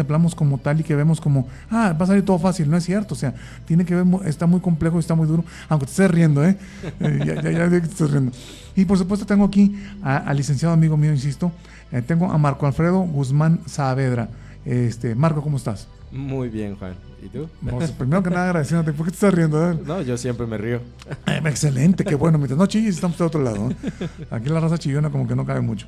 contemplamos como tal y que vemos como, ah, va a salir todo fácil. No es cierto, o sea, tiene que ver, está muy complejo está muy duro, aunque te estés riendo, ¿eh? eh ya, ya, ya, te estés riendo. Y por supuesto tengo aquí al licenciado amigo mío, insisto, eh, tengo a Marco Alfredo Guzmán Saavedra. Este, Marco, ¿cómo estás? Muy bien, Juan. ¿Y tú? Pues, primero que nada, agradeciéndote. ¿Por qué te estás riendo? No, yo siempre me río. Eh, excelente, qué bueno. Mientras no chilles, estamos de otro lado. Aquí la raza chillona como que no cabe mucho.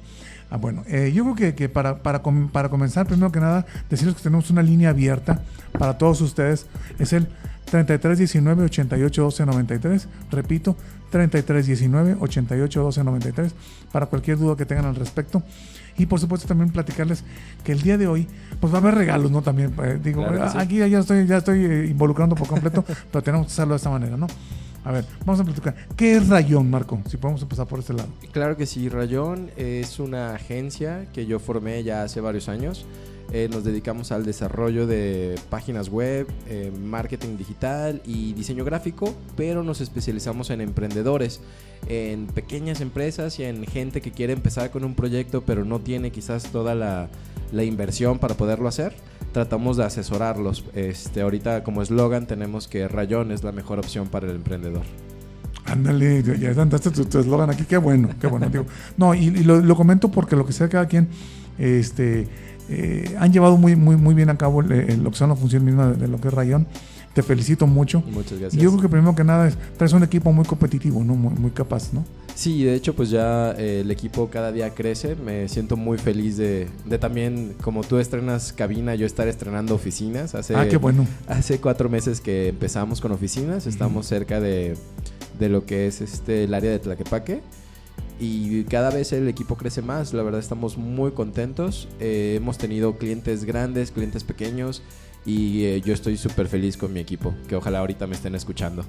Ah, bueno, eh, yo creo que, que para, para, para, comenzar, primero que nada, decirles que tenemos una línea abierta para todos ustedes. Es el 3319 88 12 93. Repito, 3319 88 12 93 para cualquier duda que tengan al respecto. Y por supuesto también platicarles que el día de hoy, pues va a haber regalos, ¿no? También, eh, digo, aquí ya estoy, ya estoy eh, involucrando por completo, pero tenemos que hacerlo de esta manera, ¿no? A ver, vamos a platicar. ¿Qué es Rayón, Marco? Si podemos empezar por este lado. Claro que sí, Rayón es una agencia que yo formé ya hace varios años. Eh, nos dedicamos al desarrollo de páginas web, marketing digital y diseño gráfico, pero nos especializamos en emprendedores en pequeñas empresas y en gente que quiere empezar con un proyecto pero no tiene quizás toda la, inversión para poderlo hacer. Tratamos de asesorarlos. Este, ahorita como eslogan tenemos que Rayón es la mejor opción para el emprendedor. Ándale, ya andaste tu eslogan aquí, qué bueno, qué bueno. no, y, lo, comento porque lo que sea cada quien, este, eh, han llevado muy, muy, muy bien a cabo lo que son la función misma de, de lo que es Rayón. Te felicito mucho. Muchas gracias. Yo creo que primero que nada es, traes un equipo muy competitivo, ¿no? Muy, capaz, ¿no? Sí, de hecho, pues ya eh, el equipo cada día crece. Me siento muy feliz de, también, como tú estrenas cabina, yo estar estrenando oficinas. Hace, ah, qué bueno. Hace cuatro meses que empezamos con oficinas. Estamos cerca de, lo que es este el área de Tlaquepaque y cada vez el equipo crece más. La verdad estamos muy contentos. Eh, hemos tenido clientes grandes, clientes pequeños y eh, yo estoy súper feliz con mi equipo, que ojalá ahorita me estén escuchando.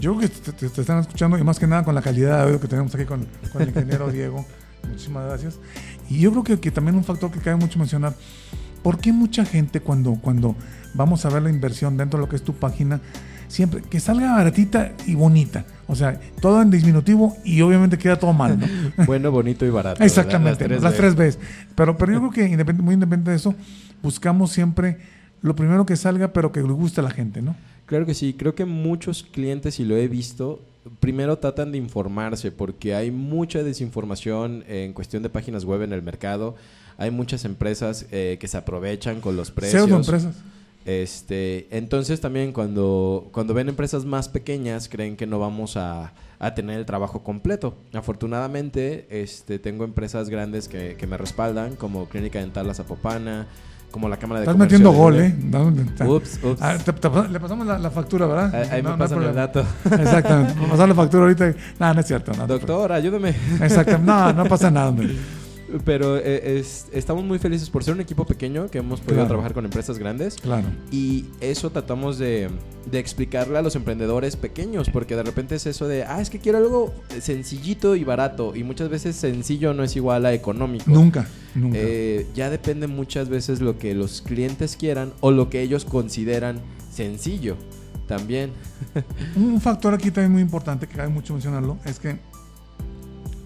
Yo creo que te, están escuchando y más que nada con la calidad de audio que tenemos aquí con, con el ingeniero Diego. Muchísimas gracias. Y yo creo que, que, también un factor que cabe mucho mencionar, ¿por qué mucha gente cuando, cuando vamos a ver la inversión dentro de lo que es tu página, siempre que salga baratita y bonita? O sea, todo en disminutivo y obviamente queda todo mal. bueno, bonito y barato. Exactamente, las tres, veces. Pero, pero yo creo que muy independiente de eso, buscamos siempre lo primero que salga, pero que le guste a la gente, ¿no? Claro que sí, creo que muchos clientes, y lo he visto, primero tratan de informarse porque hay mucha desinformación en cuestión de páginas web en el mercado. Hay muchas empresas eh, que se aprovechan con los precios. empresas. Este, entonces también cuando, cuando ven empresas más pequeñas creen que no vamos a, a tener el trabajo completo. Afortunadamente este, tengo empresas grandes que, que me respaldan como Clínica Dental La Zapopana, como la cámara de Estás metiendo gol, ¿eh? Ups, ups. Ah, le pasamos la, factura, ¿verdad? Ahí, me pasan el dato. Exactamente. Me pasar la factura ahorita. No, no es cierto. No, Doctor, ayúdame. Exactamente. No, no pasa nada, hombre. Pero eh, estamos muy felices por ser un equipo pequeño que hemos podido trabajar con empresas grandes. Claro. Y eso tratamos de, explicarle a los emprendedores pequeños, porque de repente es eso de, ah, es que quiero algo sencillito y barato. Y muchas veces sencillo no es igual a económico. Nunca, nunca. Eh, ya depende muchas veces lo que los clientes quieran o lo que ellos consideran sencillo también. un factor aquí también muy importante que cabe mucho mencionarlo es que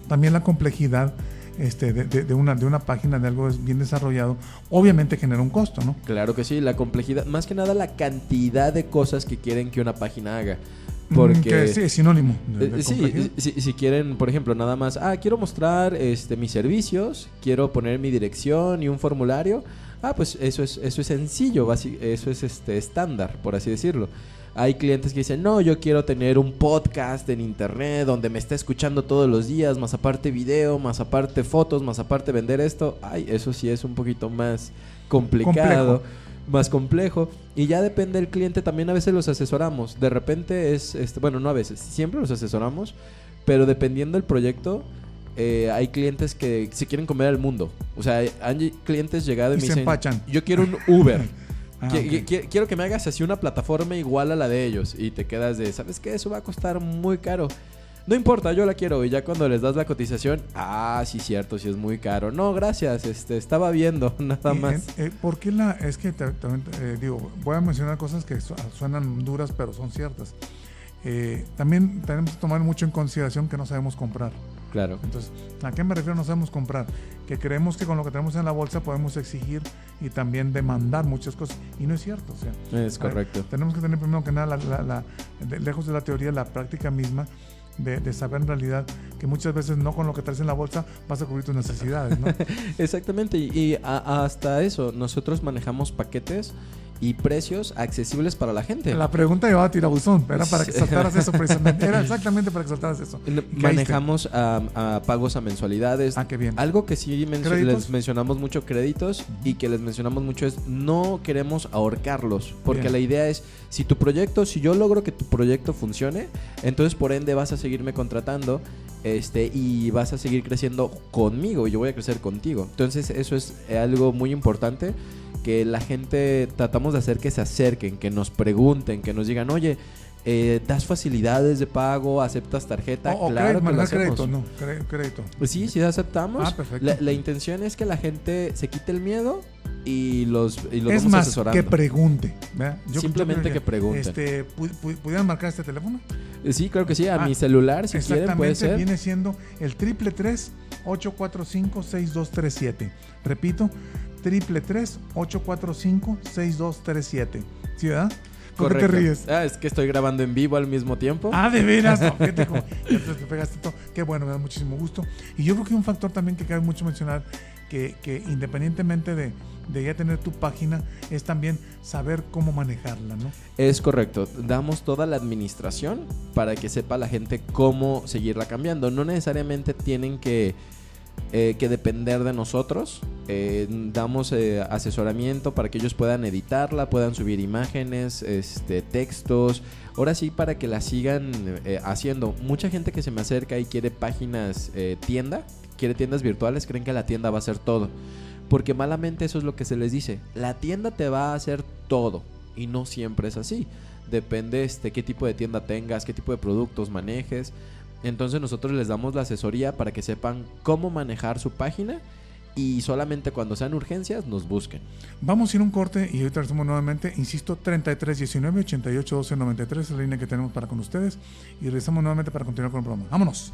también la complejidad este, de, una, de una página, de algo bien desarrollado, obviamente genera un costo, ¿no? Claro que sí, la complejidad, más que nada la cantidad de cosas que quieren que una página haga. Mm, Porque sí, es sinónimo. Eh, sí, si, quieren, por ejemplo, nada más, ah, quiero mostrar este, mis servicios, quiero poner mi dirección y un formulario, ah, pues eso es, eso es sencillo, eso es este, estándar, por así decirlo. Hay clientes que dicen, no, yo quiero tener un podcast en internet donde me esté escuchando todos los días, más aparte video, más aparte fotos, más aparte vender esto. Ay, eso sí es un poquito más complicado. Más complejo. Y ya depende del cliente, también a veces los asesoramos. De repente es, este, bueno, no a veces, siempre los asesoramos, pero dependiendo del proyecto, eh, hay clientes que se quieren comer al mundo. O sea, hay clientes llegados y, me dicen, yo quiero un Uber. Ah, quiero que me hagas así una plataforma igual a la de ellos. Y te quedas de, ¿sabes qué? Eso va a costar muy caro. No importa, yo la quiero. Y ya cuando les das la cotización, ah, sí, cierto, sí es muy caro. No, gracias, este, estaba viendo, nada más. Eh, ¿Por qué la.? Es que también, eh, digo, voy a mencionar cosas que suenan duras, pero son ciertas. Eh, también tenemos que tomar mucho en consideración que no sabemos comprar. Claro. Entonces, ¿a qué me refiero? No sabemos comprar. Que creemos que con lo que tenemos en la bolsa podemos exigir y también demandar muchas cosas. Y no es cierto. O sea, Es correcto. tenemos que tener primero que nada, la- la- la- de- lejos de la teoría, la práctica misma de, de saber en realidad que muchas veces no con lo que traes en la bolsa vas a cubrir tus necesidades. ¿no? Exactamente, y, y a- hasta eso, nosotros manejamos paquetes y precios accesibles para la gente. La pregunta llevaba a tirabuzón, era para que saltaras eso precisamente. Era exactamente para que saltaras eso. Manejamos a, a pagos a mensualidades. Ah, qué bien. Algo que sí les mencionamos mucho créditos y que les mencionamos mucho es no queremos ahorcarlos. Porque Bien. la idea es, si tu proyecto, si yo logro que tu proyecto funcione, entonces por ende vas a seguirme contratando este y vas a seguir creciendo conmigo y yo voy a crecer contigo. Entonces eso es algo muy importante que la gente tratamos de hacer que se acerquen, que nos pregunten, que nos digan, oye, eh, ¿das facilidades de pago? ¿Aceptas tarjeta? O, o claro crédito, que lo hacemos. crédito, no, cre- crédito. Pues sí, sí aceptamos. Ah, perfecto. La, la intención es que la gente se quite el miedo y los, y los es vamos más, asesorando. que pregunte. ¿verdad? Simplemente creo que pregunten. Este, pu- pu- ¿Pudieran marcar este teléfono? Eh, Sí, claro que sí. A Ah, mi celular, si quieren, puede ser. viene siendo el triple tres 845-6237. Repito, triple tres 845-6237. ¿Sí, verdad? ¿Por qué te Correcto. ríes? Ah, es que estoy grabando en vivo al mismo tiempo. Ah, de veras, no, te, te pegaste todo. Qué bueno, me da muchísimo gusto. Y yo creo que un factor también que cabe mucho mencionar, que, que independientemente de, de ya tener tu página, es también saber cómo manejarla, ¿no? Es correcto. Damos toda la administración para que sepa la gente cómo seguirla cambiando. No necesariamente tienen que, eh, que depender de nosotros. Eh, damos eh, asesoramiento para que ellos puedan editarla, puedan subir imágenes, este, textos. Ahora sí, para que la sigan haciendo. Mucha gente que se me acerca y quiere páginas tienda, quiere tiendas virtuales, creen que la tienda va a hacer todo. Porque malamente eso es lo que se les dice. La tienda te va a hacer todo. Y no siempre es así. Depende este, qué tipo de tienda tengas, qué tipo de productos manejes. Entonces nosotros les damos la asesoría para que sepan cómo manejar su página y solamente cuando sean urgencias nos busquen. Vamos a ir un corte y ahorita regresamos nuevamente. Insisto, 33 19 88 12 93 es la línea que tenemos para con ustedes. Y regresamos nuevamente para continuar con el programa. ¡Vámonos!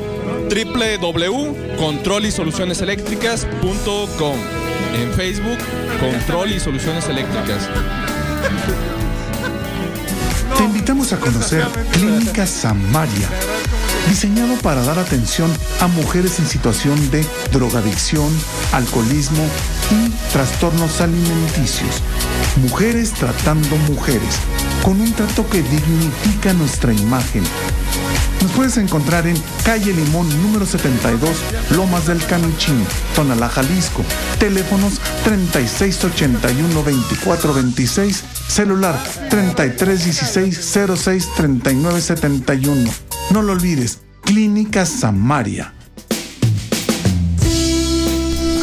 www.controlisolucioneseléctricas.com. En Facebook, Control y Soluciones Eléctricas. Te invitamos a conocer Clínica Samaria, diseñado para dar atención a mujeres en situación de drogadicción, alcoholismo y trastornos alimenticios. Mujeres tratando mujeres, con un trato que dignifica nuestra imagen. Nos puedes encontrar en Calle Limón número 72, Lomas del Canichín, Tonalá, Jalisco. Teléfonos 3681-2426, celular 3316-063971. No lo olvides, Clínica Samaria.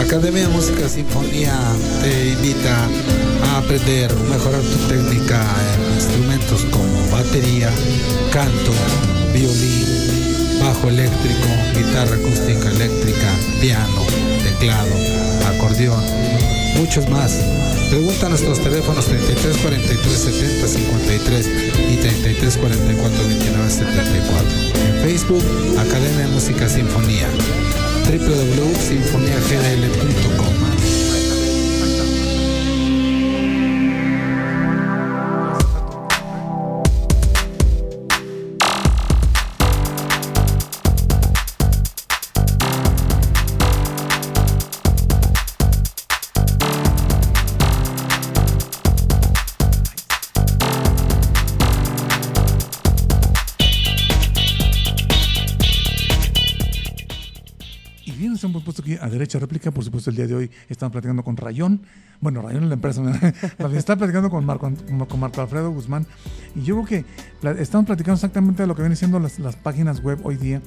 Academia de Música Sinfonía te invita a aprender, mejorar tu técnica en instrumentos como batería, canto, violín, bajo eléctrico, guitarra acústica eléctrica, piano, teclado, acordeón, muchos más. Pregunta a nuestros teléfonos 33 43 70 53 y 33 44 29 74. En Facebook, Academia de Música Sinfonía. www.sinfoniagdl.com. aquí a réplica. Por supuesto, el día de hoy estamos platicando con Rayón. Bueno, Rayón es la empresa. Está platicando con Marco, con Marco Alfredo Guzmán. Y yo creo que estamos platicando exactamente de lo que vienen siendo las, las páginas web hoy día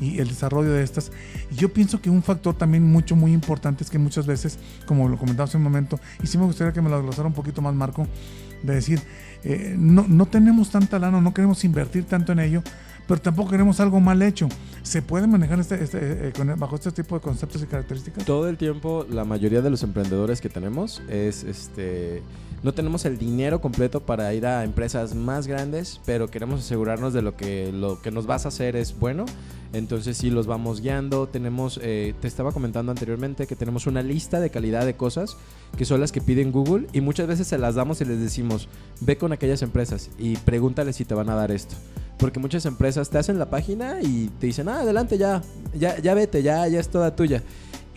y el desarrollo de estas. Y yo pienso que un factor también mucho, muy importante es que muchas veces, como lo comentaba hace un momento, y sí me gustaría que me lo desglosara un poquito más, Marco, de decir, eh, no, no tenemos tanta lana, no queremos invertir tanto en ello, pero tampoco queremos algo mal hecho. ¿Se puede manejar este, este, eh, bajo este tipo de conceptos y características? Todo el tiempo, la mayoría de los emprendedores que tenemos es este. No tenemos el dinero completo para ir a empresas más grandes, pero queremos asegurarnos de lo que lo que nos vas a hacer es bueno. Entonces sí los vamos guiando. Tenemos, eh, te estaba comentando anteriormente que tenemos una lista de calidad de cosas que son las que piden Google y muchas veces se las damos y les decimos, ve con aquellas empresas y pregúntale si te van a dar esto. Porque muchas empresas te hacen la página y te dicen, ah, adelante ya, ya, ya vete, ya, ya es toda tuya.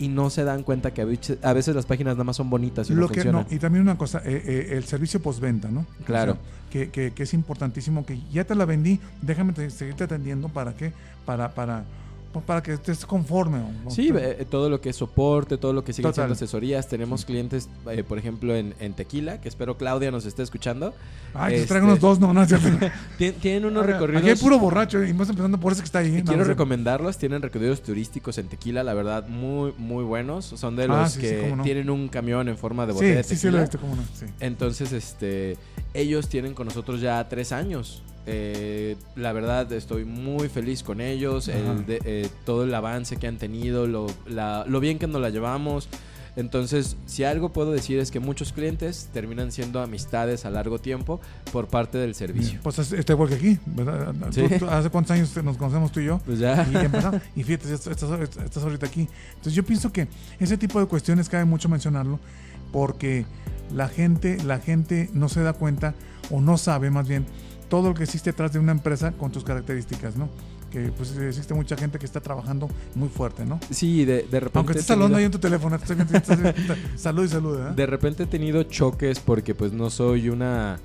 Y no se dan cuenta que a veces- las páginas nada más son bonitas y no Lo que, funcionan. no, y también una cosa, eh, eh, el servicio postventa, ¿no? Claro. O sea, que, que- que es importantísimo, que ya te la vendí, déjame te- seguirte atendiendo para qué, para, para, pues, para que estés conforme. ¿no? Sí, eh, todo lo que es soporte, todo lo que sigue siendo asesorías. Tenemos clientes, eh, por ejemplo, en, en Tequila, que espero Claudia nos esté escuchando. Ay, Este, traigan unos dos, no, no, es cierto. Tien- Tienen unos Aquí recorridos. hay puro borracho y más empezando por ese que está ahí. Quiero recomendarlos, tienen recorridos turísticos en Tequila, la verdad, muy, muy buenos. Son de Ah, los sí, sí, que no. tienen un camión en forma de botella Sí, de sí, sí, tequila. lo he visto, cómo no. Sí. Entonces, este, ellos tienen con nosotros ya tres años. Eh, la verdad, estoy muy feliz con ellos. El de- eh, todo el avance que han tenido, lo, la- lo bien que nos la llevamos. Entonces, si algo puedo decir es que muchos clientes terminan siendo amistades a largo tiempo por parte del servicio. Pues es- está igual que aquí, ¿verdad? Sí. Tú- tú- ¿Hace cuántos años nos conocemos tú y yo? Pues ya. Y, y fíjate, estás, estás- estás ahorita aquí. Entonces yo pienso que ese tipo de cuestiones cabe mucho mencionarlo porque la gente, la gente no se da cuenta o no sabe más bien todo lo que existe detrás de una empresa con tus características, ¿no? Que pues existe mucha gente que está trabajando muy fuerte, ¿no? Sí, de, de repente. Aunque estés hablando ahí tenido- en tu teléfono, estás estás viendo- salud y salud, ¿eh? De repente he tenido choques porque pues no soy una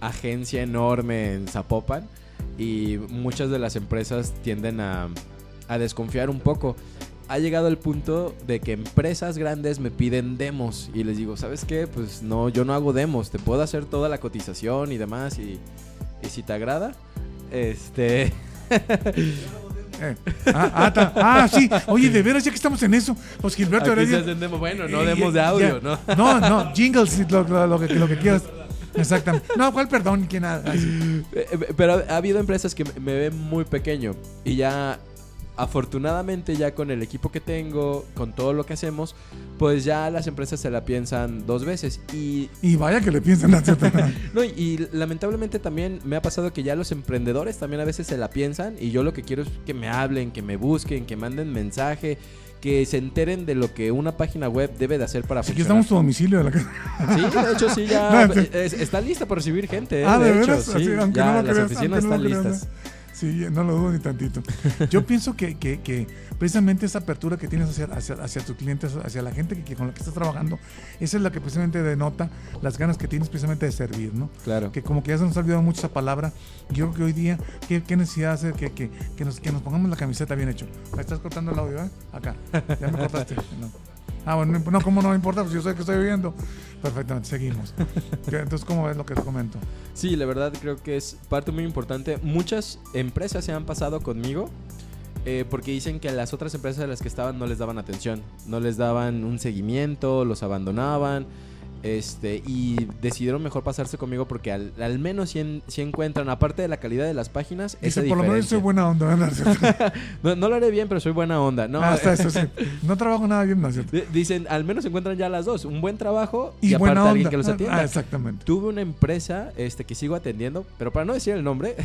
agencia enorme en Zapopan y muchas de las empresas tienden a, a desconfiar un poco. Ha llegado el punto de que empresas grandes me piden demos y les digo, ¿sabes qué? Pues no, yo no hago demos, te puedo hacer toda la cotización y demás y, y si te agrada, este... Eh, Ah, ah, ta- ah, sí. Oye, de veras, ya que estamos en eso, pues Gilberto Aquí Heredia- demo, bueno, no Eh, demos de audio, ya. ¿no? No, no, jingles, lo, lo- lo que, lo que quieras. Exactamente. No, ¿cuál perdón? ¿Quién. Eh, eh, Pero ha habido empresas que me ven muy pequeño y ya afortunadamente ya con el equipo que tengo, con todo lo que hacemos, pues ya las empresas se la piensan dos veces y Y vaya que le piensan a cierta- no y, y lamentablemente también me ha pasado que ya los emprendedores también a veces se la piensan y yo lo que quiero es que me hablen, que me busquen, que manden mensaje, que se enteren de lo que una página web debe de hacer para que funcionar. estamos tu domicilio de la casa. Sí, de hecho sí ya No, está lista para recibir gente, ¿eh? Ah, ¿de de, hecho, sí, ya no las creas, oficinas no están creas, listas. Sí, no lo dudo ni tantito. Yo pienso que, que- que precisamente esa apertura que tienes hacia, hacia, hacia tus clientes, hacia la gente que, con la que estás trabajando, esa es la que precisamente denota las ganas que tienes precisamente de servir, ¿no? Claro. Que como que ya se nos ha olvidado mucho esa palabra. Yo creo que hoy día, ¿qué, qué necesidad hace que, que, que, nos, que nos pongamos la camiseta bien hecho? ¿Me estás cortando el audio, eh? Acá. Ya me cortaste. No. Ah, bueno, no, ¿cómo no me importa? Pues yo sé que estoy viendo. Perfectamente, seguimos. Entonces, ¿cómo ves lo que te comento? Sí, la verdad creo que es parte muy importante. Muchas empresas se han pasado conmigo eh, porque dicen que las otras empresas a las que estaban no les daban atención, no les daban un seguimiento, los abandonaban. Este, y decidieron mejor pasarse conmigo porque al, al menos si, encuentran, aparte de la calidad de las páginas, esa Dice, por lo menos soy buena onda, ¿no? No, no lo haré bien, pero soy buena onda. No, Ah, está eso, sí. No trabajo nada bien, ¿no es cierto? d- Dicen, al menos encuentran ya las dos, un buen trabajo y, Y, aparte buena alguien onda. que los atienda. Ah, exactamente. Tuve una empresa este, que sigo atendiendo, pero para no decir el nombre,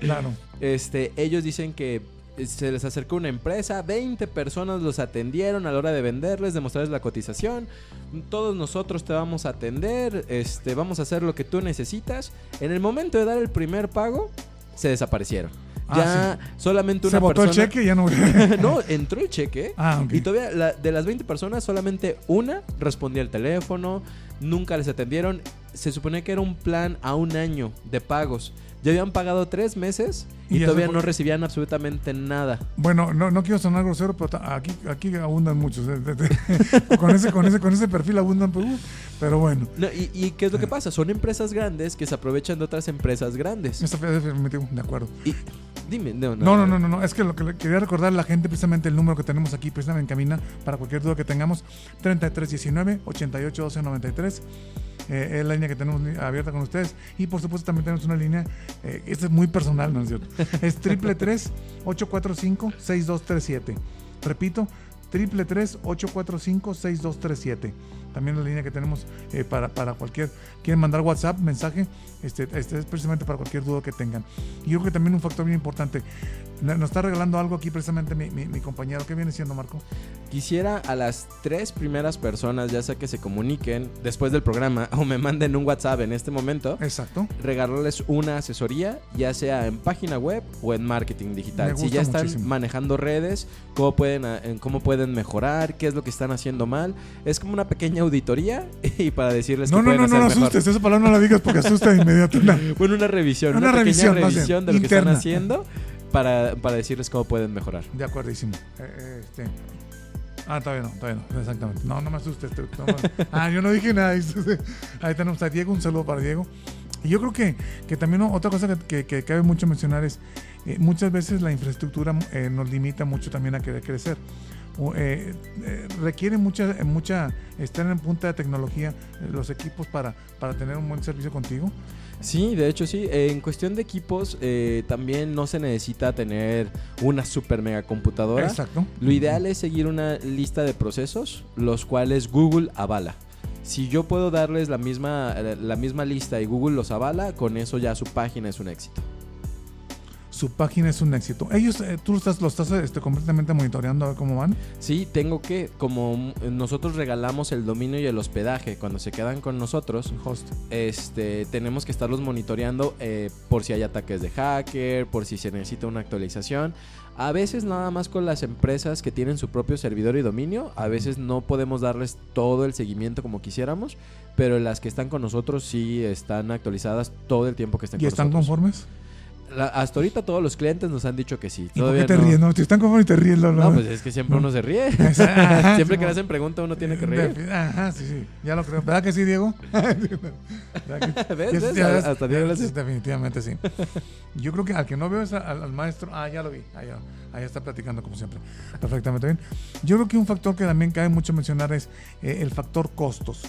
Claro. este, ellos dicen que se les acercó una empresa, 20 personas los atendieron a la hora de venderles, de mostrarles la cotización. Todos nosotros te vamos a atender, este, vamos a hacer lo que tú necesitas. En el momento de dar el primer pago, se desaparecieron. Ah, ya solamente una Se persona. el cheque y ya no. no, entró el cheque. Ah. Y todavía la- de las 20 personas, solamente una respondía al teléfono, nunca les atendieron. Se supone que era un plan a un año de pagos. Ya habían pagado tres meses y, Y todavía fue. no recibían absolutamente nada. Bueno, no, no quiero sonar grosero, pero aquí, aquí abundan muchos. eh, con, ese, con, ese, con ese perfil abundan, pero, uh, pero bueno. No, y, y qué es lo que pasa? Son empresas grandes que se aprovechan de otras empresas grandes. De acuerdo. Y, dime, no, No, no, no, no, no. Es que lo que quería recordar a la gente, precisamente el número que tenemos aquí, precisamente en cabina, para cualquier duda que tengamos, 3319-881293. Eh, es la línea que tenemos abierta con ustedes. Y por supuesto también tenemos una línea, eh, esta es muy personal, ¿no es cierto? Es triple 845-6237. Repito, triple 845-6237. También la línea que tenemos eh, para, para cualquier, quieren mandar WhatsApp, mensaje, este, este es precisamente para cualquier duda que tengan. Y yo creo que también un factor bien importante, nos está regalando algo aquí precisamente mi, mi- mi compañero, ¿qué viene siendo Marco? Quisiera a las tres primeras personas, ya sea que se comuniquen después del programa o me manden un WhatsApp en este momento, Exacto. regalarles una asesoría, ya sea en página web o en marketing digital. Me Si ya están muchísimo. manejando redes, cómo pueden, ah, en cómo pueden mejorar, qué es lo que están haciendo mal. Es como una pequeña auditoría y para decirles No, que no, pueden no, no, hacer no mejor. asustes, esa palabra no la digas porque asusta de inmediato. No. Bueno, una revisión, Una una, revisión, pequeña no revisión de lo que están haciendo para, para decirles cómo pueden mejorar. De acuerdísimo. Eh, eh, este. Ah, todavía no, todavía no, exactamente. No, no me asustes. te- no me- ah, yo no dije nada. Ahí tenemos a Diego, un saludo para Diego. Y yo creo que, que también otra cosa que, que- que cabe mucho mencionar es, eh, muchas veces la infraestructura eh, nos limita mucho también a querer crecer. O, eh, eh, requiere mucha, mucha, estar en punta de tecnología eh, los equipos para, para tener un buen servicio contigo. Sí, de hecho sí. Eh, en cuestión de equipos, eh, también no se necesita tener una super mega computadora. Exacto. Lo ideal es seguir una lista de procesos, los cuales Google avala. Si yo puedo darles la misma, la misma lista y Google los avala, con eso ya su página es un éxito. Su página es un éxito. Ellos, eh, tú estás, lo estás este, completamente monitoreando a ver cómo van. Sí, tengo que, como mm, nosotros regalamos el dominio y el hospedaje cuando se quedan con nosotros, Host. este, tenemos que estarlos monitoreando eh, por si hay ataques de hacker, por si se necesita una actualización. A veces nada más con las empresas que tienen su propio servidor y dominio, a veces no podemos darles todo el seguimiento como quisiéramos, pero las que están con nosotros sí están actualizadas todo el tiempo que estén ¿Y con están nosotros. conformes? La- hasta ahorita todos los clientes nos han dicho que sí. ¿Y por Todavía qué te no. ríes? No, si están conformes y te ríes. Lolo. No, pues es que siempre uno se ríe. Ajá, siempre sí, que le hacen pregunta uno tiene que reír. Ajá, sí, sí. Ya lo creo. ¿Verdad que sí, Diego? ¿Verdad que- ¿Ves? ¿Ves? ya- Hasta ya- Diego Definitivamente sí. Yo creo que al que no veo es al, al maestro. Ah, ya lo vi. Ahí, ahí está platicando como siempre. Perfectamente bien. Yo creo que un factor que también cabe mucho mencionar es eh, el factor costos.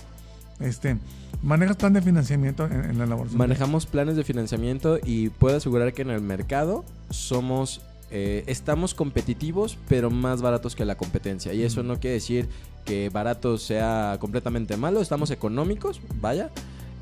Este, ¿Manejas plan de financiamiento en, en la elaboración? Manejamos planes de financiamiento y puedo asegurar que en el mercado somos, eh, estamos competitivos, pero más baratos que la competencia. Y eso no quiere decir que barato sea completamente malo. Estamos económicos, vaya,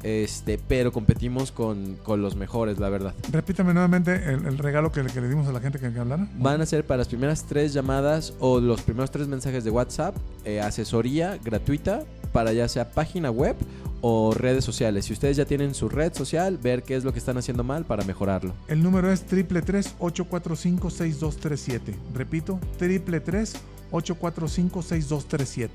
este, pero competimos con, con los mejores, la verdad. Repítame nuevamente el, el regalo que, le- que le dimos a la gente que, que hablara. Van a ser para las primeras tres llamadas o los primeros tres mensajes de WhatsApp, eh, asesoría gratuita para ya sea página web o redes sociales. Si ustedes ya tienen su red social, ver qué es lo que están haciendo mal para mejorarlo. El número es triple 845-6237. Repito, triple 845-6237.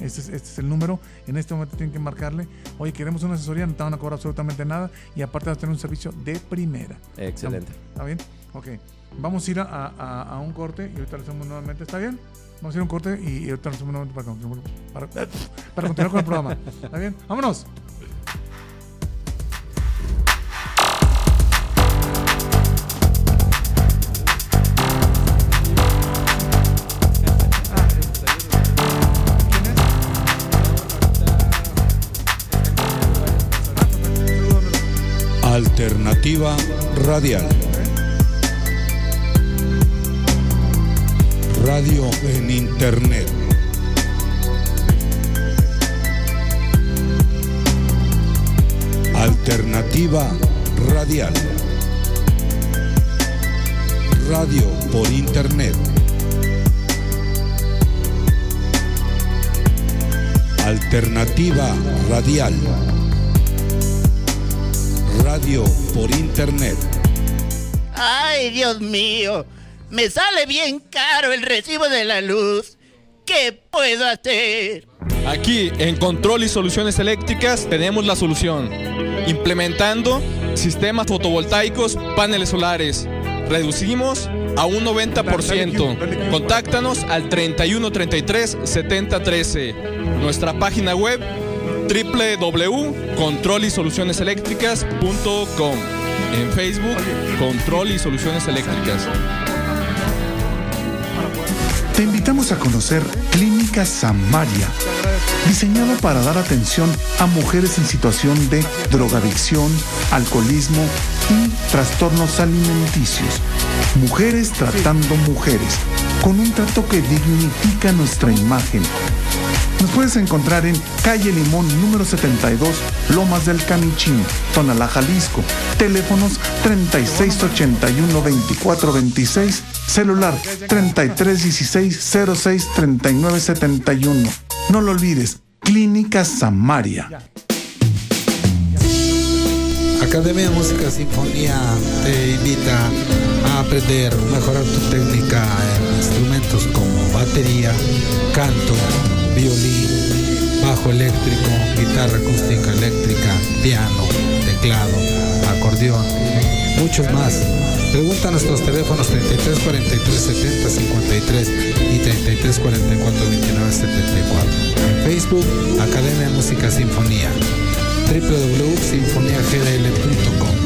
Este es, este es el número. En este momento tienen que marcarle. Oye, queremos una asesoría, no te van a cobrar absolutamente nada. Y aparte vas a tener un servicio de primera. Excelente. ¿Está bien? Ok. Vamos a ir a, a- a un corte y ahorita lo hacemos nuevamente. ¿Está bien? Vamos a a un corte y, y ahorita hacemos nuevamente para, para, para continuar con el programa. ¿Está bien? ¡Vámonos! Alternativa Radial. Radio en Internet. Alternativa Radial. Radio por Internet. Alternativa Radial. Radio por Internet. Ay, Dios mío, me sale bien caro el recibo de la luz. ¿Qué puedo hacer? Aquí en Control y Soluciones Eléctricas tenemos la solución. Implementando sistemas fotovoltaicos, paneles solares. Reducimos a un 90%. Contáctanos al 3133 7013. Nuestra página web www.controlisolucioneseléctricas.com. En Facebook, Control y Soluciones Eléctricas. Te invitamos a conocer Clínica Samaria, diseñado para dar atención a mujeres en situación de drogadicción, alcoholismo y trastornos alimenticios. Mujeres tratando mujeres, con un trato que dignifica nuestra imagen. Nos puedes encontrar en calle Limón número 72, Lomas del Camichín, Tonalá, Jalisco. Teléfonos 3681-2426, celular 3316-063971. No lo olvides, Clínica Samaria. Academia de Música Sinfonía te invita aprender, mejorar tu técnica en instrumentos como batería, canto, violín, bajo eléctrico, guitarra acústica eléctrica, piano, teclado, acordeón, muchos más. Pregunta a nuestros teléfonos 33 43 70 53 y 33 44 29 74. En Facebook, Academia de Música Sinfonía www.sinfoniagdl.com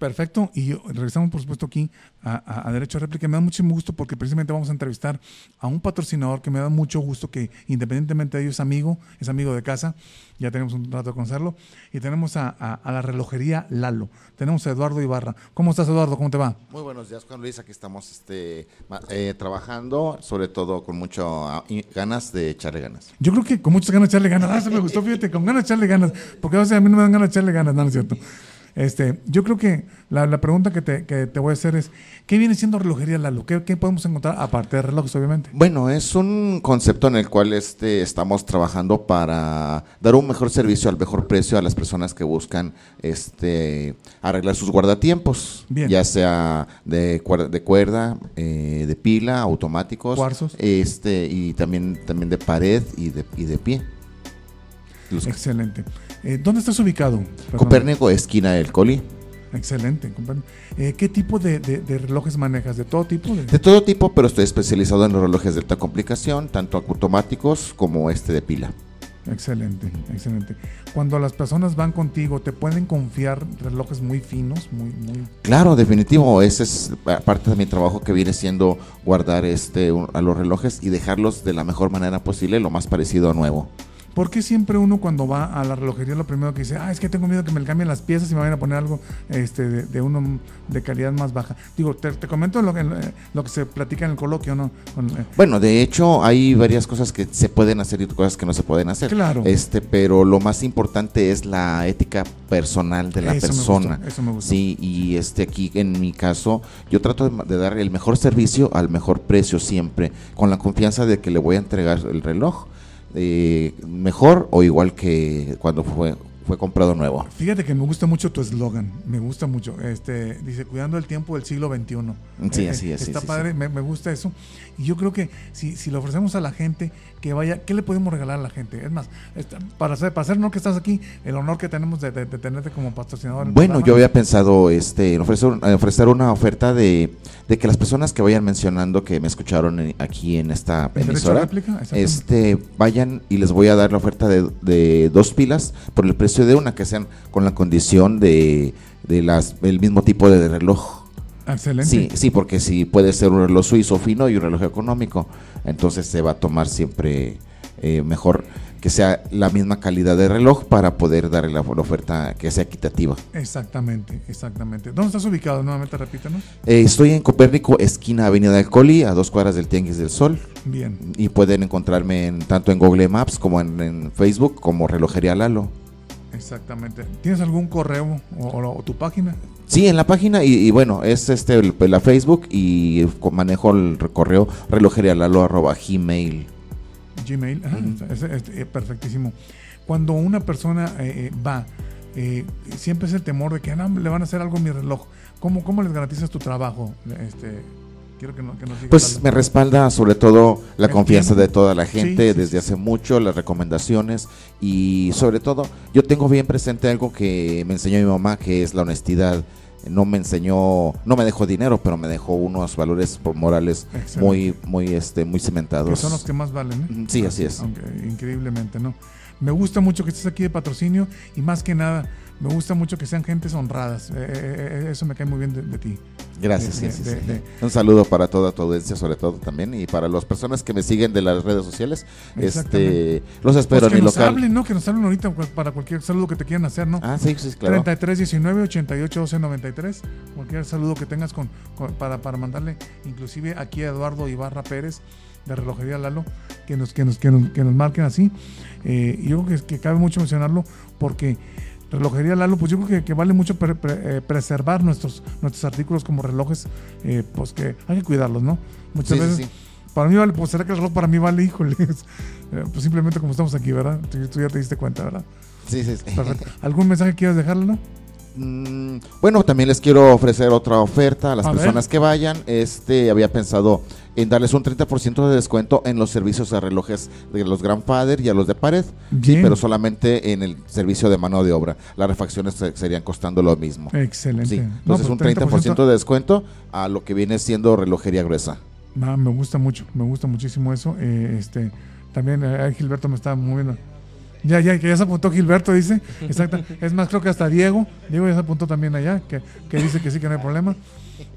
Perfecto, y regresamos por supuesto aquí a, Derecho a Réplica. Me da mucho gusto porque precisamente vamos a entrevistar a un patrocinador que me da mucho gusto que independientemente de ello es amigo, es amigo de casa, ya tenemos un rato de conocerlo, y tenemos a, a, la relojería Lalo, tenemos a Eduardo Ibarra. ¿Cómo estás Eduardo? ¿Cómo te va? Muy buenos días Juan Luis, aquí estamos este, eh, trabajando, sobre todo con mucho ganas de echarle ganas. Yo creo que con muchas ganas de echarle ganas, ah, se me gustó, fíjate, con ganas de echarle ganas, porque a veces a mí no me dan ganas de echarle ganas, no, no es cierto. Este, yo creo que la, la pregunta que te, que te, voy a hacer es, ¿qué viene siendo relojería Lalo? ¿Qué, ¿Qué, podemos encontrar aparte de relojes, obviamente? Bueno, es un concepto en el cual este, estamos trabajando para dar un mejor servicio al mejor precio a las personas que buscan este, arreglar sus guardatiempos, Bien. ya sea de cuerda, de, cuerda eh, de pila, automáticos, cuarzos, este, y también, también de pared y de, y de pie. Los Excelente. Eh, ¿Dónde estás ubicado? Perdón. Copérnico, esquina del Coli. Excelente. Eh, ¿Qué tipo de, de, de, relojes manejas? ¿De todo tipo? De... de... todo tipo, pero estoy especializado en los relojes de alta complicación, tanto automáticos como este de pila. Excelente, excelente. Cuando las personas van contigo, ¿te pueden confiar relojes muy finos? muy, muy... Claro, definitivo. Ese es parte de mi trabajo que viene siendo guardar este, a los relojes y dejarlos de la mejor manera posible, lo más parecido a nuevo. ¿Por qué siempre uno cuando va a la relojería lo primero que dice, ah, es que tengo miedo que me cambien las piezas y me vayan a poner algo este, de, de uno de calidad más baja? Digo, te, te comento lo que, lo que se platica en el coloquio, ¿no? Con, eh. Bueno, de hecho hay varias cosas que se pueden hacer y cosas que no se pueden hacer. Claro. Este, pero lo más importante es la ética personal de la eso persona. Me gustó, eso me gustó. Sí, y este aquí en mi caso, yo trato de, de dar el mejor servicio al mejor precio siempre, con la confianza de que le voy a entregar el reloj eh, mejor o igual que cuando fue fue comprado nuevo. Fíjate que me gusta mucho tu eslogan, me gusta mucho. Este dice cuidando el tiempo del siglo XXI. Sí, así es. Está sí, padre, sí. Me, me, gusta eso. Y yo creo que si, si le ofrecemos a la gente que vaya, ¿qué le podemos regalar a la gente? Es más, para hacer, para hacer no que estás aquí, el honor que tenemos de, de, de tenerte como patrocinador. Bueno, yo había pensado este, en ofrecer, ofrecer una oferta de, de, que las personas que vayan mencionando que me escucharon en, aquí en esta emisora, este, vayan y les voy a dar la oferta de, de dos pilas por el precio de una que sean con la condición de, de las el mismo tipo de reloj. Excelente. Sí, sí, porque si puede ser un reloj suizo fino y un reloj económico, entonces se va a tomar siempre eh, mejor que sea la misma calidad de reloj para poder darle la, la, oferta que sea equitativa. Exactamente, exactamente. ¿Dónde estás ubicado? Nuevamente repítanos. Eh, estoy en Copérnico, esquina Avenida del Coli, a dos cuadras del Tianguis del Sol. Bien. Y pueden encontrarme en, tanto en Google Maps como en, en Facebook como Relojería Lalo. Exactamente. ¿Tienes algún correo o, tu página? Sí, en la página y, bueno, es este la Facebook y manejo el correo relojerialalo@gmail. Gmail, eh, perfectísimo. Cuando una persona eh, eh, va, siempre es el temor de que ah, le van a hacer algo a mi reloj. ¿Cómo, cómo les garantizas tu trabajo? Este, pues me respalda sobre todo la confianza de toda la gente desde hace mucho, las recomendaciones y sobre todo yo tengo bien presente algo que me enseñó mi mamá que es la honestidad. No me enseñó, no me dejó dinero, pero me dejó unos valores morales muy, muy, este, muy cementados. Que son los que más valen. ¿eh? Sí, así es. increíblemente, ¿no? Me gusta mucho que estés aquí de patrocinio y más que nada me gusta mucho que sean gentes honradas. Eh, eh, eh, eso me cae muy bien de, ti. Gracias. Un saludo para toda tu audiencia, sobre todo también, y para las personas que me siguen de las redes sociales. Este, los espero pues en mi local. Que nos hablen, ¿no? Que nos hablen ahorita para cualquier saludo que te quieran hacer, ¿no? Ah, sí, sí, claro. 33 19 88 12 93. Cualquier saludo que tengas con, para, para mandarle, inclusive aquí a Eduardo Ibarra Pérez de Relojería Lalo, que nos, que nos, que nos, que nos marquen así. y yo creo que, que cabe mucho mencionarlo porque Relojería Lalo, pues yo creo que, vale mucho eh, preservar nuestros, nuestros artículos como relojes, eh, pues que hay que cuidarlos, ¿no? Muchas veces. Para mí vale, pues será que el reloj para mí vale, híjole. Eh, pues simplemente como estamos aquí, ¿verdad? Tú, ya te diste cuenta, ¿verdad? Sí, sí, sí. Perfecto. ¿Algún mensaje quieras dejarle, no? Mm, bueno, también les quiero ofrecer otra oferta a las personas que vayan. Este había pensado en darles un 30% de descuento en los servicios de relojes de los Grandfather y a los de pared, pero solamente en el servicio de mano de obra. Las refacciones serían costando lo mismo. Excelente. Entonces un 30%, de descuento a lo que viene siendo relojería gruesa. Ah, me gusta mucho, me gusta muchísimo eso. Eh, este, también eh, Gilberto me está moviendo. Ya, ya, que ya se apuntó Gilberto, dice. Exacto. Es más, creo que hasta Diego. Diego ya se apuntó también allá, que, que dice que sí, que no hay problema.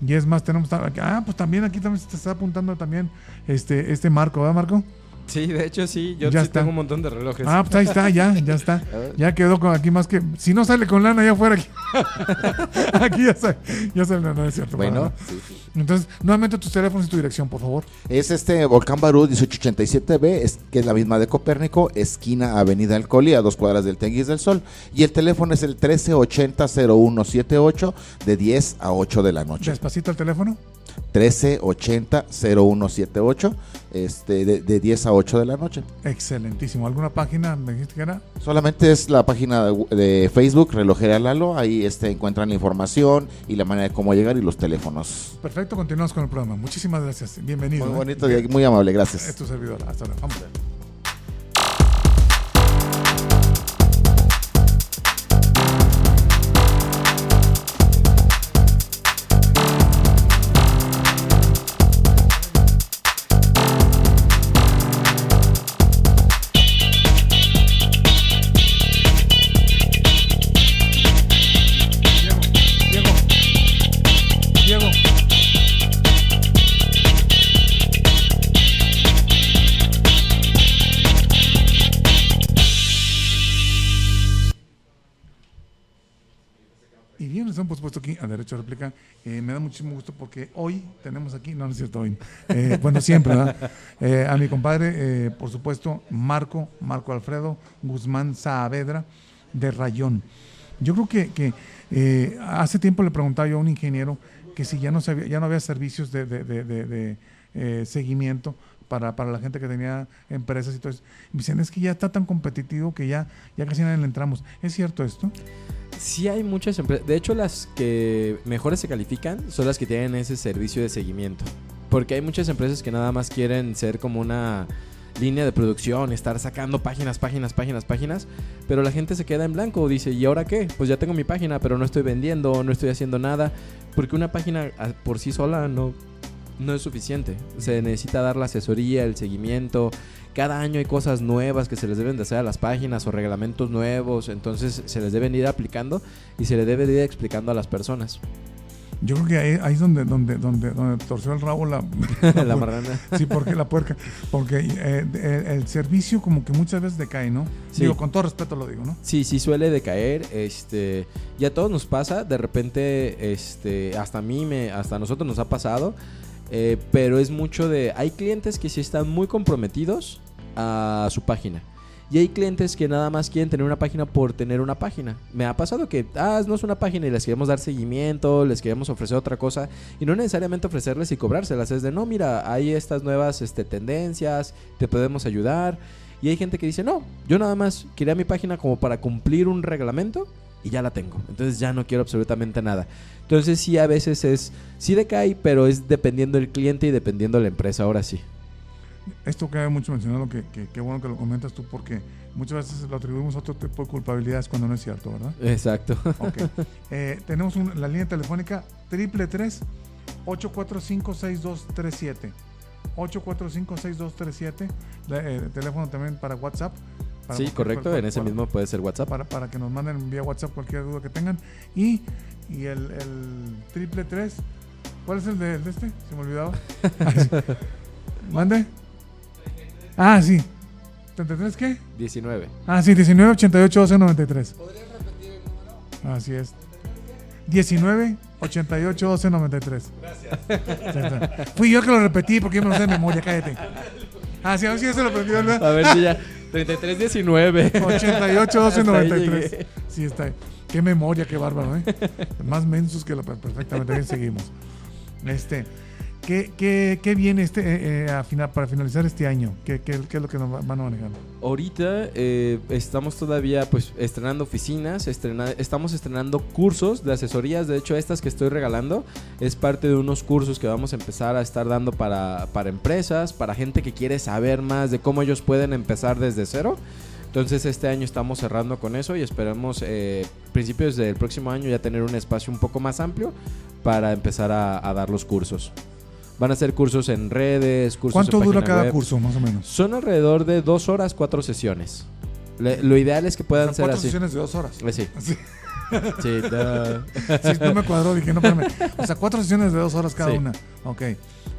Y es más, tenemos. Ah, pues también aquí también se está apuntando también este, este Marco, ¿verdad, Marco? Sí, de hecho sí, yo sí tengo un montón de relojes. Ah, pues ahí está, ya, ya está. Ya quedó con aquí más que. Si no sale con lana, ya fuera aquí. aquí ya sale, ya sale, no, es cierto. Bueno, Entonces, nuevamente tus teléfonos y tu dirección, por favor. Es este Volcán Barú 1887B, que es la misma de Copérnico, esquina Avenida Alcoli, a dos cuadras del Tenguis del Sol. Y el teléfono es el 1380-0178, de 10 a 8 de la noche. Despacito el teléfono. 1380-0178, este, de, de, 10 a 8 de la noche. Excelentísimo. ¿Alguna página me dijiste que era? Solamente es la página de, Facebook, Relojera Lalo. Ahí este, encuentran la información y la manera de cómo llegar y los teléfonos. Perfecto, continuamos con el programa. Muchísimas gracias. Bienvenido. Muy ¿eh? bonito y muy amable, gracias. Es tu servidor. Hasta luego. Vamos. Réplica. Eh, me da muchísimo gusto porque hoy tenemos aquí, no, es cierto hoy, eh, bueno, siempre, eh, a mi compadre, por supuesto, Marco, Marco Alfredo Guzmán Saavedra, de Rayón. Yo creo que, que hace tiempo le preguntaba yo a un ingeniero que si ya no, sabía, ya no había servicios de, seguimiento para, para, la gente que tenía empresas y todo eso. Dicen, es que ya está tan competitivo que ya, ya casi nadie le entramos. ¿Es cierto esto? Sí hay muchas empresas. De hecho, las que mejores se califican son las que tienen ese servicio de seguimiento. Porque hay muchas empresas que nada más quieren ser como una línea de producción, estar sacando páginas, páginas, páginas, páginas, pero la gente se queda en blanco, dice, ¿y ahora qué? Pues ya tengo mi página, pero no estoy vendiendo, no estoy haciendo nada, porque una página ah, por sí sola no, no es suficiente. Se necesita dar la asesoría, el seguimiento, cada año hay cosas nuevas que se les deben de hacer a las páginas o reglamentos nuevos, entonces se les deben ir aplicando y se les debe de ir explicando a las personas. Yo creo que ahí, es donde, donde, donde, donde torció el rabo la, la, marrana. Sí, porque la puerca. Porque eh, el, servicio como que muchas veces decae, ¿no? Digo, con todo respeto lo digo, ¿no? Sí, sí suele decaer. Este, ya a todos nos pasa. De repente, este, hasta a mí, me, hasta a nosotros nos ha pasado. Eh, pero es mucho de... Hay clientes que sí están muy comprometidos a su página. Y hay clientes que nada más quieren tener una página por tener una página. Me ha pasado que, ah, no es una página y les queremos dar seguimiento, les queremos ofrecer otra cosa. Y no necesariamente ofrecerles y cobrárselas. Es de, no, mira, hay estas nuevas este, tendencias, te podemos ayudar. Y hay gente que dice, no, yo nada más quería mi página como para cumplir un reglamento y ya la tengo. Entonces ya no quiero absolutamente nada. Entonces sí, a veces es, sí decae, pero es dependiendo del cliente y dependiendo de la empresa, ahora sí. Esto que hay mucho mencionado, que, que, bueno que lo comentas tú, porque muchas veces lo atribuimos a otro tipo de culpabilidades cuando no es cierto, ¿verdad? Exacto. Okay. Eh, tenemos la línea telefónica triple tres 845-6237. 845-6237. Eh, teléfono también para WhatsApp. Sí, correcto. en ese mismo puede ser WhatsApp. Para, para que nos manden vía WhatsApp cualquier duda que tengan. Y, y el, el triple tres. ¿Cuál es el de, el de este? Se me olvidaba. ¿Mande? Ah, sí. ¿33 qué? 19. Ah, sí, 19 88 12 93. ¿Podrías repetir el número? Así es. 19 88 12 93. Gracias. Fui yo que lo repetí porque yo me lo sé de memoria, cállate. Ah, sí, a ver si ya se lo aprendió, ¿verdad? A ver si ya. 33 19. 88 12 93. Sí, está ahí. Qué memoria, qué bárbaro, ¿eh? Más mensos que lo perfectamente bien seguimos. Este. ¿Qué, qué, qué viene este, eh, eh, a final, para finalizar este año? ¿Qué, qué, qué es lo que nos van a manejar? Ahorita eh, estamos todavía pues estrenando oficinas, estamos estrenando cursos de asesorías. De hecho, estas que estoy regalando es parte de unos cursos que vamos a empezar a estar dando para, para empresas, para gente que quiere saber más de cómo ellos pueden empezar desde cero. Entonces este año estamos cerrando con eso y esperamos eh, principios del próximo año ya tener un espacio un poco más amplio para empezar a dar los cursos. Van a ser cursos en redes, cursos ¿Cuánto dura cada curso, más o menos? Son alrededor de dos horas, cuatro sesiones. lo ideal es que puedan ser cuatro así. sesiones de dos horas. Eh, sí. Sí. Sí, no me cuadró, dije, no, espérame. O sea, cuatro sesiones de dos horas cada una. Ok.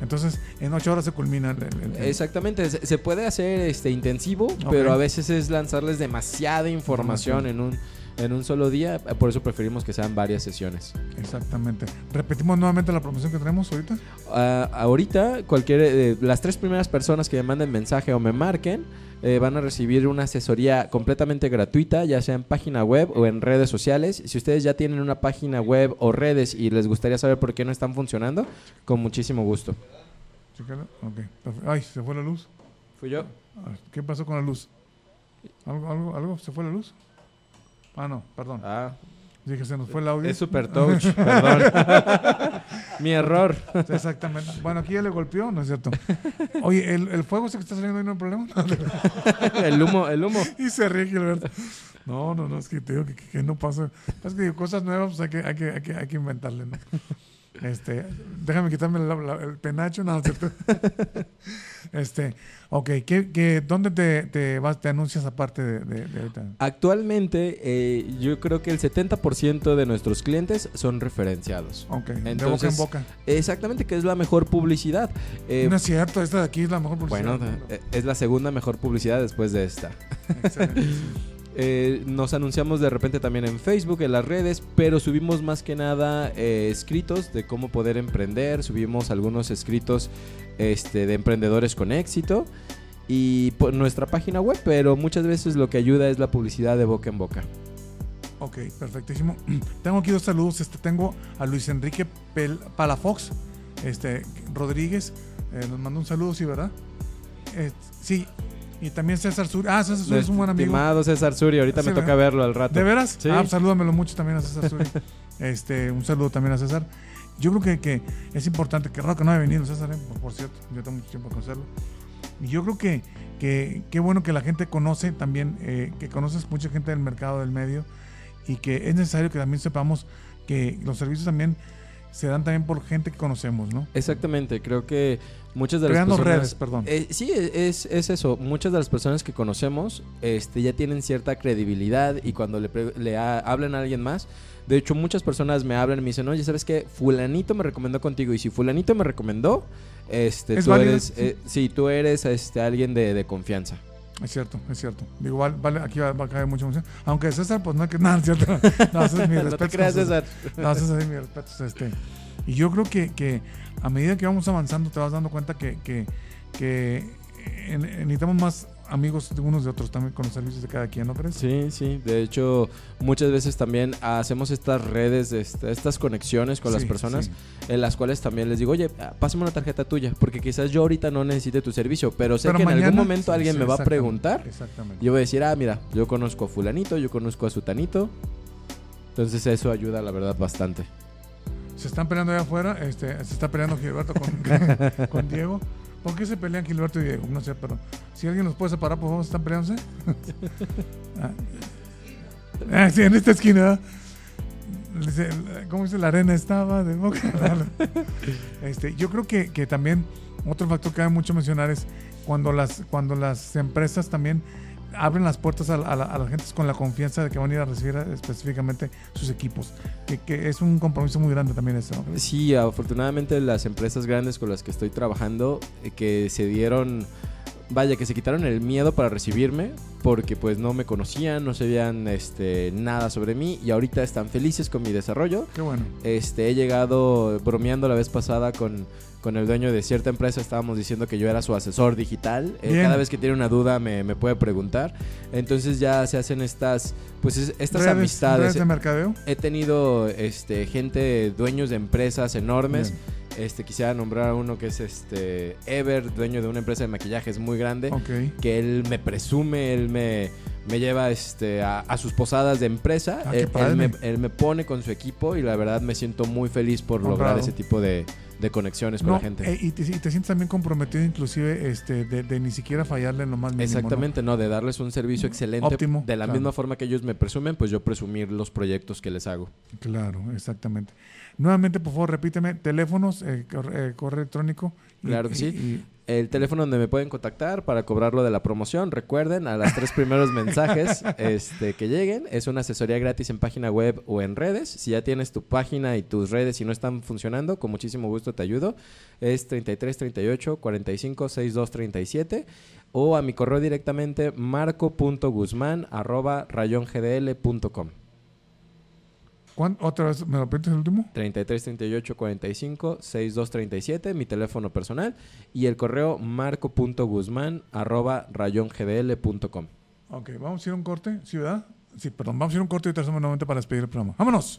Entonces, en ocho horas se culmina. Exactamente. Se, puede hacer este intensivo, pero a veces es lanzarles demasiada información en un en un solo día. Por eso preferimos que sean varias sesiones. Exactamente. Repetimos nuevamente la promoción que tenemos ahorita. Uh, ahorita, cualquier, eh, las tres primeras personas que me manden mensaje o me marquen eh, van a recibir una asesoría completamente gratuita, ya sea en página web o en redes sociales. Si ustedes ya tienen una página web o redes y les gustaría saber por qué no están funcionando, con muchísimo gusto. Ay, se fue la luz. Fui yo. Ah, ¿Qué pasó con la luz? ¿Algo, algo, algo? ¿Se fue la luz? Ah, no, perdón. Ah. Dije, se nos fue el audio. Es super touch, perdón. Mi error. Exactamente. Bueno, aquí ya le golpeó, ¿no es cierto? Oye, ¿el, el fuego ese que está saliendo ahí no hay problema? el humo, el humo. Y se ríe, Gilberto. No, no, no, es que te digo que, que, no pasa. Es que digo, cosas nuevas pues hay que, hay que, hay que, hay que inventarle, ¿no? Este, déjame quitarme el penacho, no, ¿cierto? este, ok, ¿qué, dónde te, te, vas, te anuncias aparte de, ahorita? Actualmente, eh, yo creo que el 70% de nuestros clientes son referenciados. Ok, Entonces, de boca en boca. Exactamente, que es la mejor publicidad. Eh, no es cierto, esta de aquí es la mejor publicidad. Bueno, eh, es la segunda mejor publicidad después de esta. Excelente. Eh, nos anunciamos de repente también en Facebook, en las redes, pero subimos más que nada eh, escritos de cómo poder emprender, subimos algunos escritos este, de emprendedores con éxito y nuestra página web, pero muchas veces lo que ayuda es la publicidad de boca en boca. Ok, perfectísimo. Tengo aquí dos saludos. Este, tengo a Luis Enrique Palafox este, Rodríguez. Eh, nos manda un saludo, sí, ¿verdad? sí, y también César Suri. Ah, César Suri es un buen amigo. Estimado César Suri, ahorita me toca verlo al rato. ¿De veras? Sí. Ah, pues salúdamelo mucho también a César Suri. este, un saludo también a César. Yo creo que, que es importante, que que no haya venido César, ¿eh? por cierto, yo tengo mucho tiempo de conocerlo. Y yo creo que qué bueno que la gente conoce también, eh, que conoces mucha gente del mercado del medio y que es necesario que también sepamos que los servicios también se dan también por gente que conocemos, ¿no? Exactamente, creo que muchas de las Creando redes, perdón. Eh, sí, es, es, eso. Muchas de las personas que conocemos este, ya tienen cierta credibilidad y cuando le, le hablan a alguien más, de hecho muchas personas me hablan y me dicen, oye, ¿sabes qué? Fulanito me recomendó contigo y si fulanito me recomendó, este, tú eres, eh, sí, tú eres este, alguien de, de confianza. Es cierto, es cierto. Digo, vale, aquí va, a caer mucha emoción. Aunque César, pues no, que nada, es cierto. No, eso es mi respeto. no te creas, César. No, eso es mi respeto. Este. Y yo creo que, que a medida que vamos avanzando, te vas dando cuenta que, que, que necesitamos más amigos de unos de otros también con los servicios de cada quien, ¿no crees? Sí, sí. De hecho, muchas veces también hacemos estas redes, este, estas conexiones con las personas, sí. en las cuales también les digo, oye, ah, pásame una tarjeta tuya, porque quizás yo ahorita no necesite tu servicio, pero sé Pero que en algún momento alguien sí, me va a preguntar. Exactamente. Yo voy a decir, ah, mira, yo conozco a fulanito, yo conozco a sutanito. Entonces eso ayuda, la verdad, bastante. Se están peleando allá afuera, este, se está peleando Gilberto con, con Diego. ¿Por qué se pelean Gilberto y Diego? No sé, pero si alguien los puede separar, por favor, ¿están peleándose? ah. Ah, sí, en esta esquina. ¿Cómo dice? La arena estaba de boca. este, yo creo que, que también otro factor que hay mucho mencionar es cuando las, cuando las empresas también abren las puertas a, a la- a gentes con la confianza de que van a ir a recibir eh, específicamente sus equipos. Que, que es un compromiso muy grande también eso. ¿no? Sí, afortunadamente las empresas grandes con las que estoy trabajando, eh, que se dieron, vaya, que se quitaron el miedo para recibirme, porque pues no me conocían, no sabían este, nada sobre mí y ahorita están felices con mi desarrollo. Qué bueno. Este, he llegado bromeando la vez pasada con, con el dueño de cierta empresa, estábamos diciendo que yo era su asesor digital. Eh, cada vez que tiene una duda me, me puede preguntar. Entonces ya se hacen estas, pues es- estas Redes- amistades. redes de mercadeo. He tenido este, gente, dueños de empresas enormes. Bien. Este, quisiera nombrar a uno que es este Ever, dueño de una empresa de maquillajes muy grande, Ok. que él me presume, él me, me lleva este, a, a sus posadas de empresa, Ah, él, él me, él me pone con su equipo y la verdad me siento muy feliz por lograr Honrado. ese tipo de, de conexiones con No, la gente. eh, y, te, y te sientes también comprometido inclusive este, de, de ni siquiera fallarle en lo más mínimo. Exactamente, ¿no? De darles un servicio excelente. Óptimo, De la claro. misma forma que ellos me presumen, pues yo presumir los proyectos que les hago. Claro, exactamente. Nuevamente, por favor, repíteme, teléfonos, eh, eh, correo electrónico. y- Claro que sí. El teléfono donde me pueden contactar para cobrarlo de la promoción, recuerden, a las tres primeros mensajes este, que lleguen, es una asesoría gratis en página web o en redes. Si ya tienes tu página y tus redes y no están funcionando, con muchísimo gusto te ayudo. Es 33 38 45 62 37 o a mi correo directamente marco.guzmán arroba rayongdl.com. ¿cuán- ¿Otra vez me lo repites el último? 33 38 45 62 37, mi teléfono personal, y el correo marco.guzmán arroba rayongdl.com. Ok, vamos a ir a un corte, ¿sí, verdad? Sí, perdón, vamos a ir a un corte y terminamos nuevamente para despedir el programa. ¡Vámonos!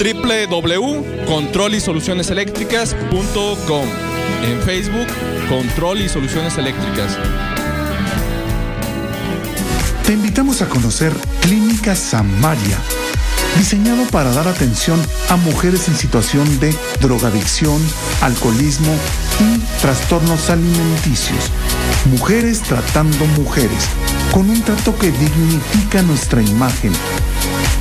www.controlisolucioneseléctricas.com. En Facebook, Control y Soluciones Eléctricas. Te invitamos a conocer Clínica Samaria, diseñado para dar atención a mujeres en situación de drogadicción, alcoholismo y trastornos alimenticios. Mujeres tratando mujeres, con un trato que dignifica nuestra imagen.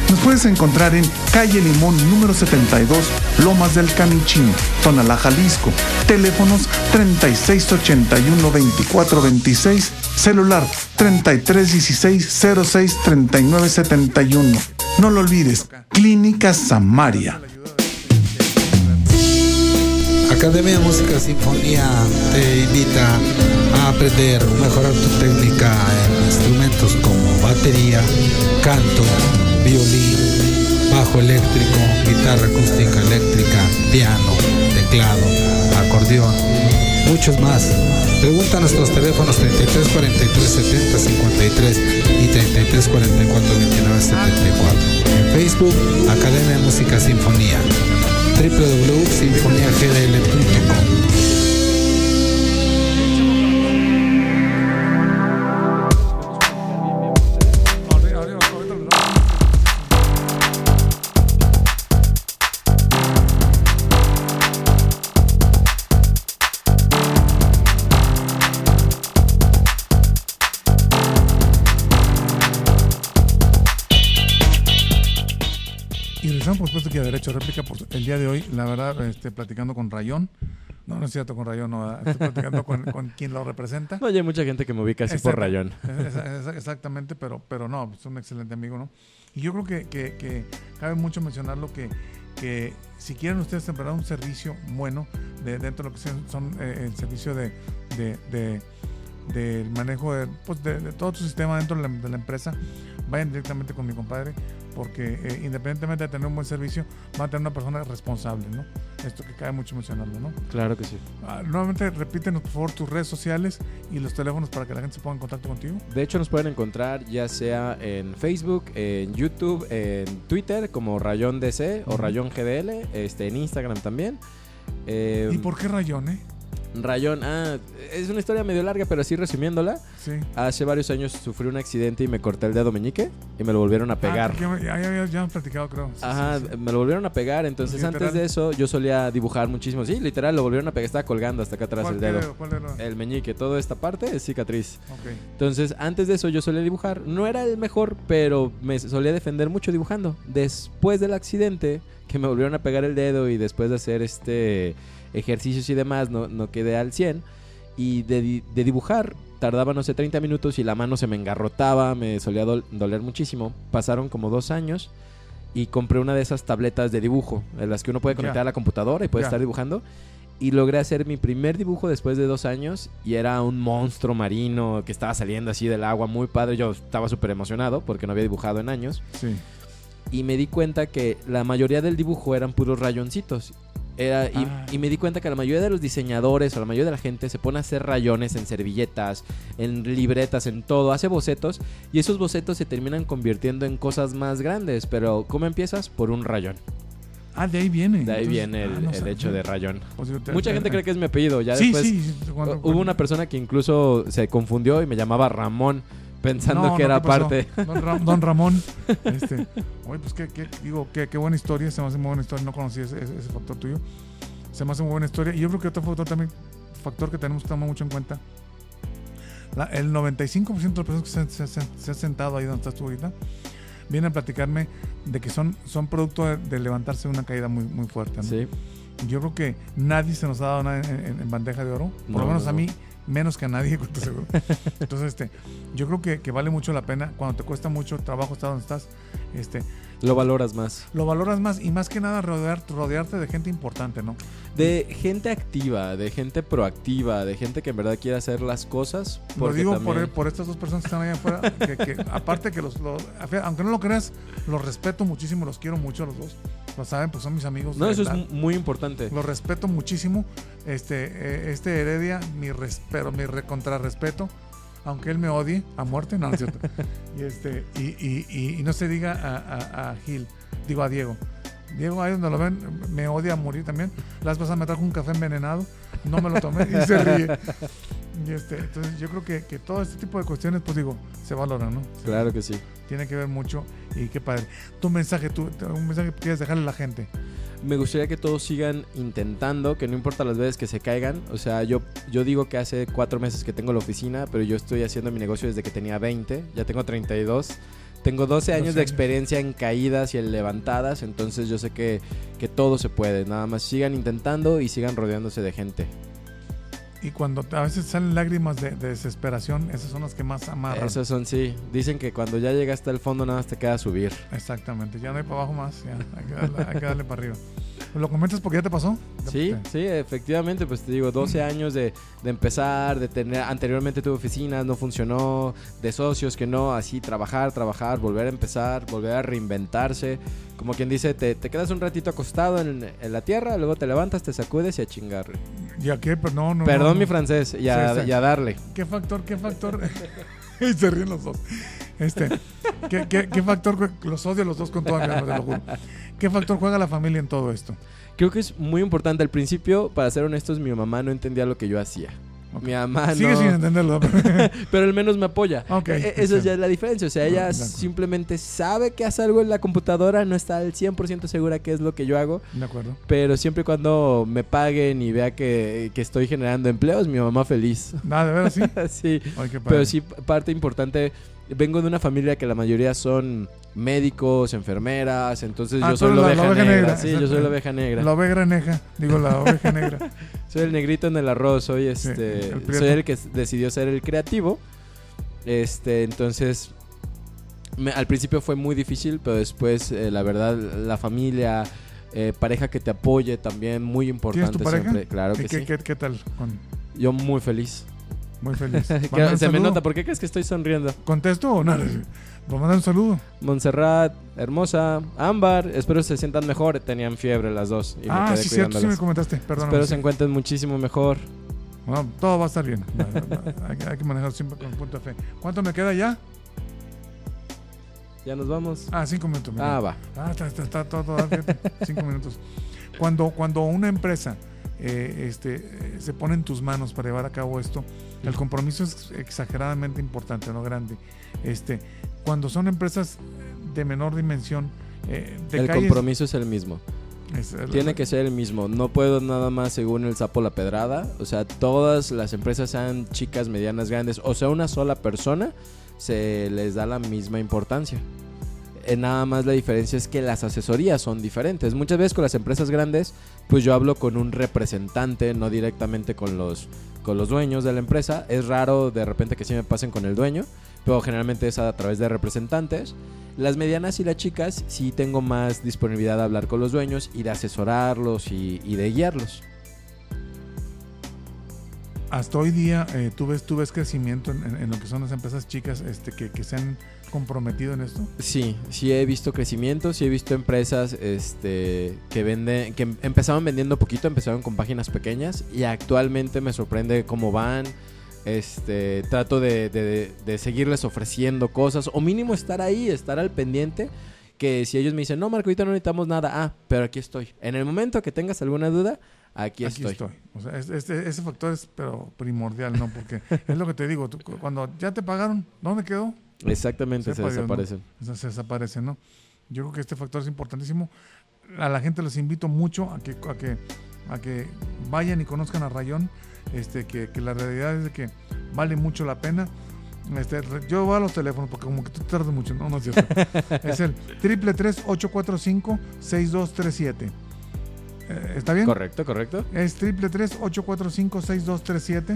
Nos puedes encontrar en Calle Limón número 72, Lomas del Camichín, Tonalá, Jalisco. Teléfonos 3681-2426, celular 3316-063971. No lo olvides, Clínica Samaria. Academia de Música Sinfonía te invita a aprender, mejorar tu técnica en instrumentos como batería, canto, violín, bajo eléctrico, guitarra acústica eléctrica, piano, teclado acordeón, muchos más. Pregunta a nuestros teléfonos 33 43 70 53 y 33 44 29 74. En Facebook, Academia de Música Sinfonía www.sinfoniagdl.com derecho réplica por el día de hoy, la verdad, este, platicando con Rayón. No, no es cierto con Rayón, no, estoy platicando con, con, quien lo representa. No, hay mucha gente que me ubica así por Rayón. exactamente, pero, pero no, es un excelente amigo, ¿no? Y yo creo que, que, que cabe mucho mencionarlo que, que si quieren ustedes temperar un servicio bueno de, dentro de lo que son, eh, el servicio de, de, de del manejo de, pues de, todo tu sistema dentro de la, de la, empresa, vayan directamente con mi compadre porque eh, independientemente de tener un buen servicio, va a tener una persona responsable, ¿no? Esto que cabe mucho mencionarlo, ¿no? Claro que sí. Ah, nuevamente, repítenos por favor tus redes sociales y los teléfonos para que la gente se ponga en contacto contigo. De hecho, nos pueden encontrar ya sea en Facebook, en YouTube, en Twitter como Rayón DC o Rayón GDL, este, en Instagram también. ¿Y por qué Rayón, eh? Rayón, ah, es una historia medio larga, pero así resumiéndola. Sí. Hace varios años sufrí un accidente y me corté el dedo meñique y me lo volvieron a ah, pegar. ya, ya, ya, hemos platicado, creo. Ajá, me lo volvieron a pegar. Entonces, antes de eso, yo solía dibujar muchísimo. Sí, literal, lo volvieron a pegar. Estaba colgando hasta acá atrás el dedo. El meñique, toda esta parte es cicatriz. Okay. Entonces, antes de eso, yo solía dibujar. No era el mejor, pero me solía defender mucho dibujando. Después del accidente, que me volvieron a pegar el dedo y después de hacer este ejercicios y demás no, no quedé al 100. Y de, dibujar tardaba, no sé, 30 minutos y la mano se me engarrotaba, me solía doler muchísimo. Pasaron como dos años y compré una de esas tabletas de dibujo, en las que uno puede conectar a la computadora y puede estar dibujando. Y logré hacer mi primer dibujo después de dos años y era un monstruo marino que estaba saliendo así del agua, muy padre. Yo estaba súper emocionado porque no había dibujado en años. Sí. Y me di cuenta que la mayoría del dibujo eran puros rayoncitos Ah. y, me di cuenta que la mayoría de los diseñadores o la mayoría de la gente se pone a hacer rayones en servilletas, en libretas, en todo, hace bocetos y esos bocetos se terminan convirtiendo en cosas más grandes. Pero ¿cómo empiezas? Por un rayón. Ah, de ahí viene. De ahí viene el, ah, hecho de rayón. Pues Mucha gente cree que es mi apellido. Ya después hubo una persona que incluso se confundió y me llamaba Ramón pensando que era parte. Don, Ramón. Este, oye, pues qué, digo, qué, qué, buena historia, se me hace muy buena historia, no conocí ese, ese, factor tuyo. Se me hace muy buena historia. Y yo creo que otro factor también, factor que tenemos que tomar mucho en cuenta, el 95% de las personas que se, se, han sentado ahí donde estás tú ahorita, vienen a platicarme de que son, son producto de, levantarse de una caída muy, muy fuerte. Sí. Yo creo que nadie se nos ha dado nada en, bandeja de oro, por lo menos a mí menos que a nadie, seguro. Entonces, este, yo creo que, que, vale mucho la pena cuando te cuesta mucho trabajo estar donde estás, este, lo valoras más. Lo valoras más y más que nada rodear, rodearte de gente importante, ¿no? De gente activa, de gente proactiva, de gente que en verdad quiere hacer las cosas. Lo digo por, por, estas dos personas que están ahí afuera, que, aparte que los, aunque no lo creas, los respeto muchísimo, los quiero mucho los dos. Lo saben, pues son mis amigos. No, eso es muy importante. Los respeto muchísimo. Este, eh, este Heredia, mi respeto, mi contrarrespeto aunque él me odie a muerte, no, no es cierto. y, este, y, no se diga a, Gil, digo a Diego. Diego, ahí donde lo ven, me odia a morir también. Las pasas me trajo un café envenenado, no me lo tomé y se ríe. Y este, entonces yo creo que, que, todo este tipo de cuestiones, pues digo, se valoran, ¿no? claro que sí. Tiene que ver mucho y qué padre. Tu mensaje, tu, un mensaje que quieres dejarle a la gente me gustaría que todos sigan intentando, que no importa las veces que se caigan. O sea, yo, yo digo que hace cuatro meses que tengo la oficina, pero yo estoy haciendo mi negocio desde que tenía 20, ya tengo 32. Tengo 12 años de experiencia en caídas y en levantadas, entonces yo sé que, que todo se puede. Nada más sigan intentando y sigan rodeándose de gente. Y cuando a veces salen lágrimas de, desesperación, esas son las que más amarran. Esas son, sí. Dicen que cuando ya llegas hasta el fondo nada más te queda subir. Exactamente, ya no hay para abajo más, ya hay que darle, para arriba. ¿Lo comentas porque ya te pasó? Sí, sí, efectivamente, pues te digo, 12 años de, de, empezar, de tener, anteriormente tuve oficinas, no funcionó, de socios que no, así trabajar, trabajar, volver a empezar, volver a reinventarse. Como quien dice, te, te quedas un ratito acostado en, en, la tierra, luego te levantas, te sacudes y a chingarle. ¿Ya qué? Pero no, no, Perdón no, mi francés, y a, sí, sí. y a darle. ¿Qué factor, qué factor? y se ríen los dos. Este, ¿qué, qué, qué factor? Los odio los dos con toda mi alma, te lo juro. ¿Qué factor juega la familia en todo esto? Creo que es muy importante. Al principio, para ser honestos, mi mamá no entendía lo que yo hacía. Okay. Mi mamá Sigue no. sin entenderlo. pero al menos me apoya. Okay, e Eso ya es la diferencia. O sea, ella simplemente sabe que hace algo en la computadora, no está al 100% segura qué es lo que yo hago. De acuerdo. Pero siempre y cuando me paguen y vea que, que estoy generando empleos, mi mamá feliz. Nada, de veras sí. sí. Ay, pero sí, parte importante. Vengo de una familia que la mayoría son médicos, enfermeras, entonces ah, yo soy la, oveja, la oveja negra. negra. Sí, yo soy la oveja negra. La oveja negra, digo la oveja negra. soy el negrito en el arroz, soy este, Sí, el soy el que decidió ser el creativo. Este, entonces me- al principio fue muy difícil, pero después eh, la verdad la familia, eh, pareja que te apoye también muy ¿Tienes importante tu pareja? siempre. Claro ¿Qué, que qué, sí. qué, qué tal? Con- Yo muy feliz. Muy feliz. Se me nota, ¿por qué crees que estoy sonriendo? ¿Contesto o nada? Pues mandar un saludo. Montserrat, hermosa, Ámbar, espero se sientan mejor. Tenían fiebre las dos. Y me ah, quedé sí, cierto, sí me comentaste. Perdón. Espero se encuentren muchísimo mejor. Bueno, todo va a estar bien. Hay, que- hay que manejar siempre con punto de fe. ¿Cuánto me queda ya? Ya nos vamos. Ah, cinco minutos. mira. Ah, va. Ah, está, está, está todo, todo, fíjate, cinco minutos. Cuando, cuando una empresa eh, este, se pone en tus manos para llevar a cabo esto, el compromiso es exageradamente importante, no grande. Este, cuando son empresas de menor dimensión, eh, de El calles- compromiso es el mismo. es- Tiene que ser el mismo. No puedo nada más según el sapo la pedrada. O sea, todas las empresas sean chicas, medianas, grandes, o sea, una sola persona, se les da la misma importancia. Eh, nada más la diferencia es que las asesorías son diferentes. Muchas veces con las empresas grandes, pues yo hablo con un representante, no directamente con los, con los dueños de la empresa. Es raro de repente que sí me pasen con el dueño, pero generalmente es a través de representantes. Las medianas y las chicas sí tengo más disponibilidad de hablar con los dueños y de asesorarlos y, de guiarlos. Hasta hoy día, eh, ¿tú, ves, ¿tú ves crecimiento en, en- lo que son las empresas chicas este, que, que se han comprometido en esto? Sí, sí he visto crecimiento, sí he visto empresas este, que venden, que em- empezaron vendiendo poquito, empezaron con páginas pequeñas y actualmente me sorprende cómo van. Este, trato de, de- de seguirles ofreciendo cosas o mínimo estar ahí, estar al pendiente. Que si ellos me dicen, no, Marco, ahorita no necesitamos nada, ah, pero aquí estoy. En el momento que tengas alguna duda, aquí, estoy. O sea, es- este- ese factor es pero primordial, ¿no? Porque es lo que te digo, tú, cu- cuando ya te pagaron, ¿dónde quedó? Exactamente, se, se desaparecen. ¿no? Se desaparecen, ¿no? Yo creo que este factor es importantísimo. A la gente los invito mucho a que, a que, vayan y conozcan a Rayón, este, que, la realidad es de que vale mucho la pena. Este, yo voy a los teléfonos porque como que tú tardas mucho. No, no es cierto. es el triple 845 6237 eh, ¿Está bien? Correcto, correcto. Es triple 845 6237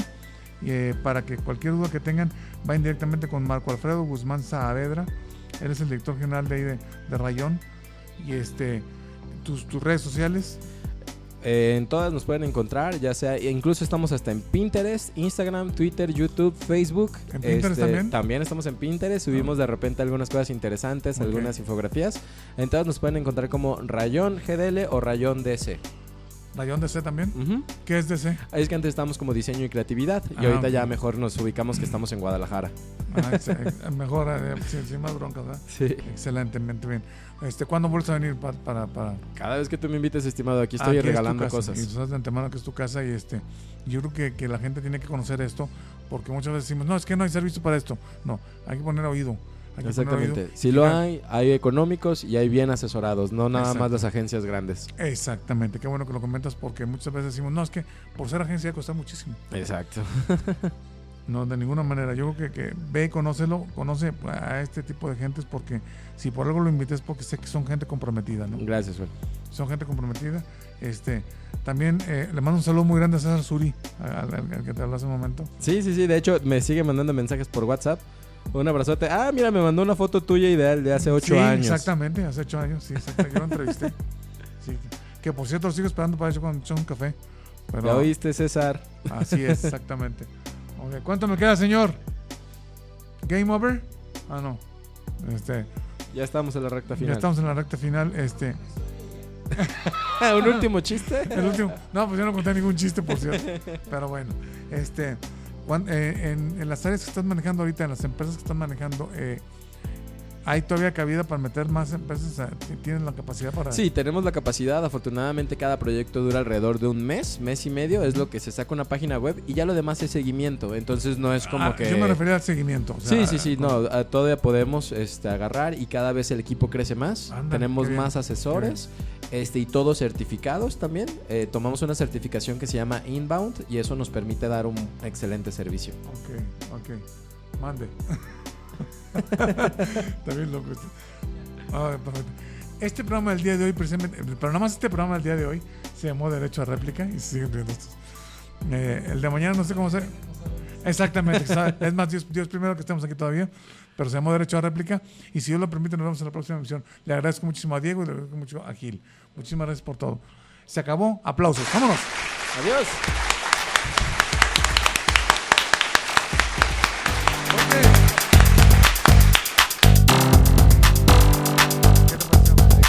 eh, para que cualquier duda que tengan vayan directamente con Marco Alfredo Guzmán Saavedra. Él es el director general de ahí de, de Rayón. Y este tus, tus redes sociales. Eh, en todas nos pueden encontrar, ya sea, e incluso estamos hasta en Pinterest, Instagram, Twitter, YouTube, Facebook. Este, ¿En Pinterest también? estamos en Pinterest, subimos de repente algunas cosas interesantes, algunas infografías. En todas nos pueden encontrar como Rayón GDL o Rayón DC. Rayón DC también. Ujú. ¿Qué es DC? Ahí es que antes estábamos como diseño y creatividad y Ah, ahorita ok. ya mejor nos ubicamos que estamos en Guadalajara. Ah, ex- mejor, eh, sin, sin más broncas, ¿verdad? Sí. Excelentemente bien. Este, ¿Cuándo vuelves a venir pa- para, para, Cada vez que tú me invites, estimado, aquí estoy Aquí es tu regalando casa, cosas. Y tú sabes de antemano que es tu casa y este, yo creo que, que la gente tiene que conocer esto porque muchas veces decimos, no, es que no hay servicio para esto. No, hay que poner oído. Poner Exactamente. Si lo Mira, hay, hay económicos y hay bien asesorados, no nada más las agencias grandes. Exactamente, qué bueno que lo comentas porque muchas veces decimos, no, es que por ser agencia cuesta muchísimo. Exacto. No, de ninguna manera. Yo creo que, que ve y conócelo, conoce a este tipo de gentes porque si por algo lo invité es porque sé que son gente comprometida, ¿no? Gracias, Juan. Son gente comprometida. Este, también eh, le mando un saludo muy grande a César Suri, al, al- al que te habló hace un momento. Sí, sí, sí. De hecho, me sigue mandando mensajes por WhatsApp. Un abrazote. Ah, mira, me mandó una foto tuya ideal de hace ocho Sí, años. Exactamente, hace ocho años, sí, exacto, yo lo entrevisté. Sí. Que por cierto, lo sigo esperando para eso cuando echen un café. Pero, ¿Ya oíste, César? Así es, exactamente. ¿Cuánto me queda, señor? ¿Game over? Ah, no. Este, Ya estamos en la recta ya final. estamos en la recta final. Este, ¿Un último chiste? el último. No, pues yo no conté ningún chiste, por cierto. Pero bueno, este, eh, en, en las áreas que estás manejando ahorita, en las empresas que están manejando, eh, ¿hay todavía cabida para meter más empresas? ¿Tienen la capacidad para...? Sí, tenemos la capacidad. Afortunadamente, cada proyecto dura alrededor de un mes, mes y medio. Es lo que se saca una página web y ya lo demás es seguimiento. Entonces, no es como Ah, que. Yo me refería al seguimiento. o sea, Sí, sí, sí, no, todavía podemos este, agarrar y cada vez el equipo crece más. Tenemos más asesores este, y todos certificados también. Eh, tomamos una certificación que se llama Inbound y eso nos permite dar un excelente servicio. Ok, ok. Mande. Está bien loco esto. Ah, perfecto. Este programa del día de hoy, precisamente, pero nada más este programa del día de hoy se llamó Derecho a Réplica y se siguen riendo estos. Eh, el de mañana no sé cómo se. Exactamente. es más, Dios, Dios primero que estemos aquí todavía, pero llamó Derecho a Réplica. Y si Dios lo permite, nos vemos en la próxima emisión. Le agradezco muchísimo a Diego y le agradezco mucho a Gil. Muchísimas gracias por todo. Se acabó. Aplausos. Vámonos. Adiós.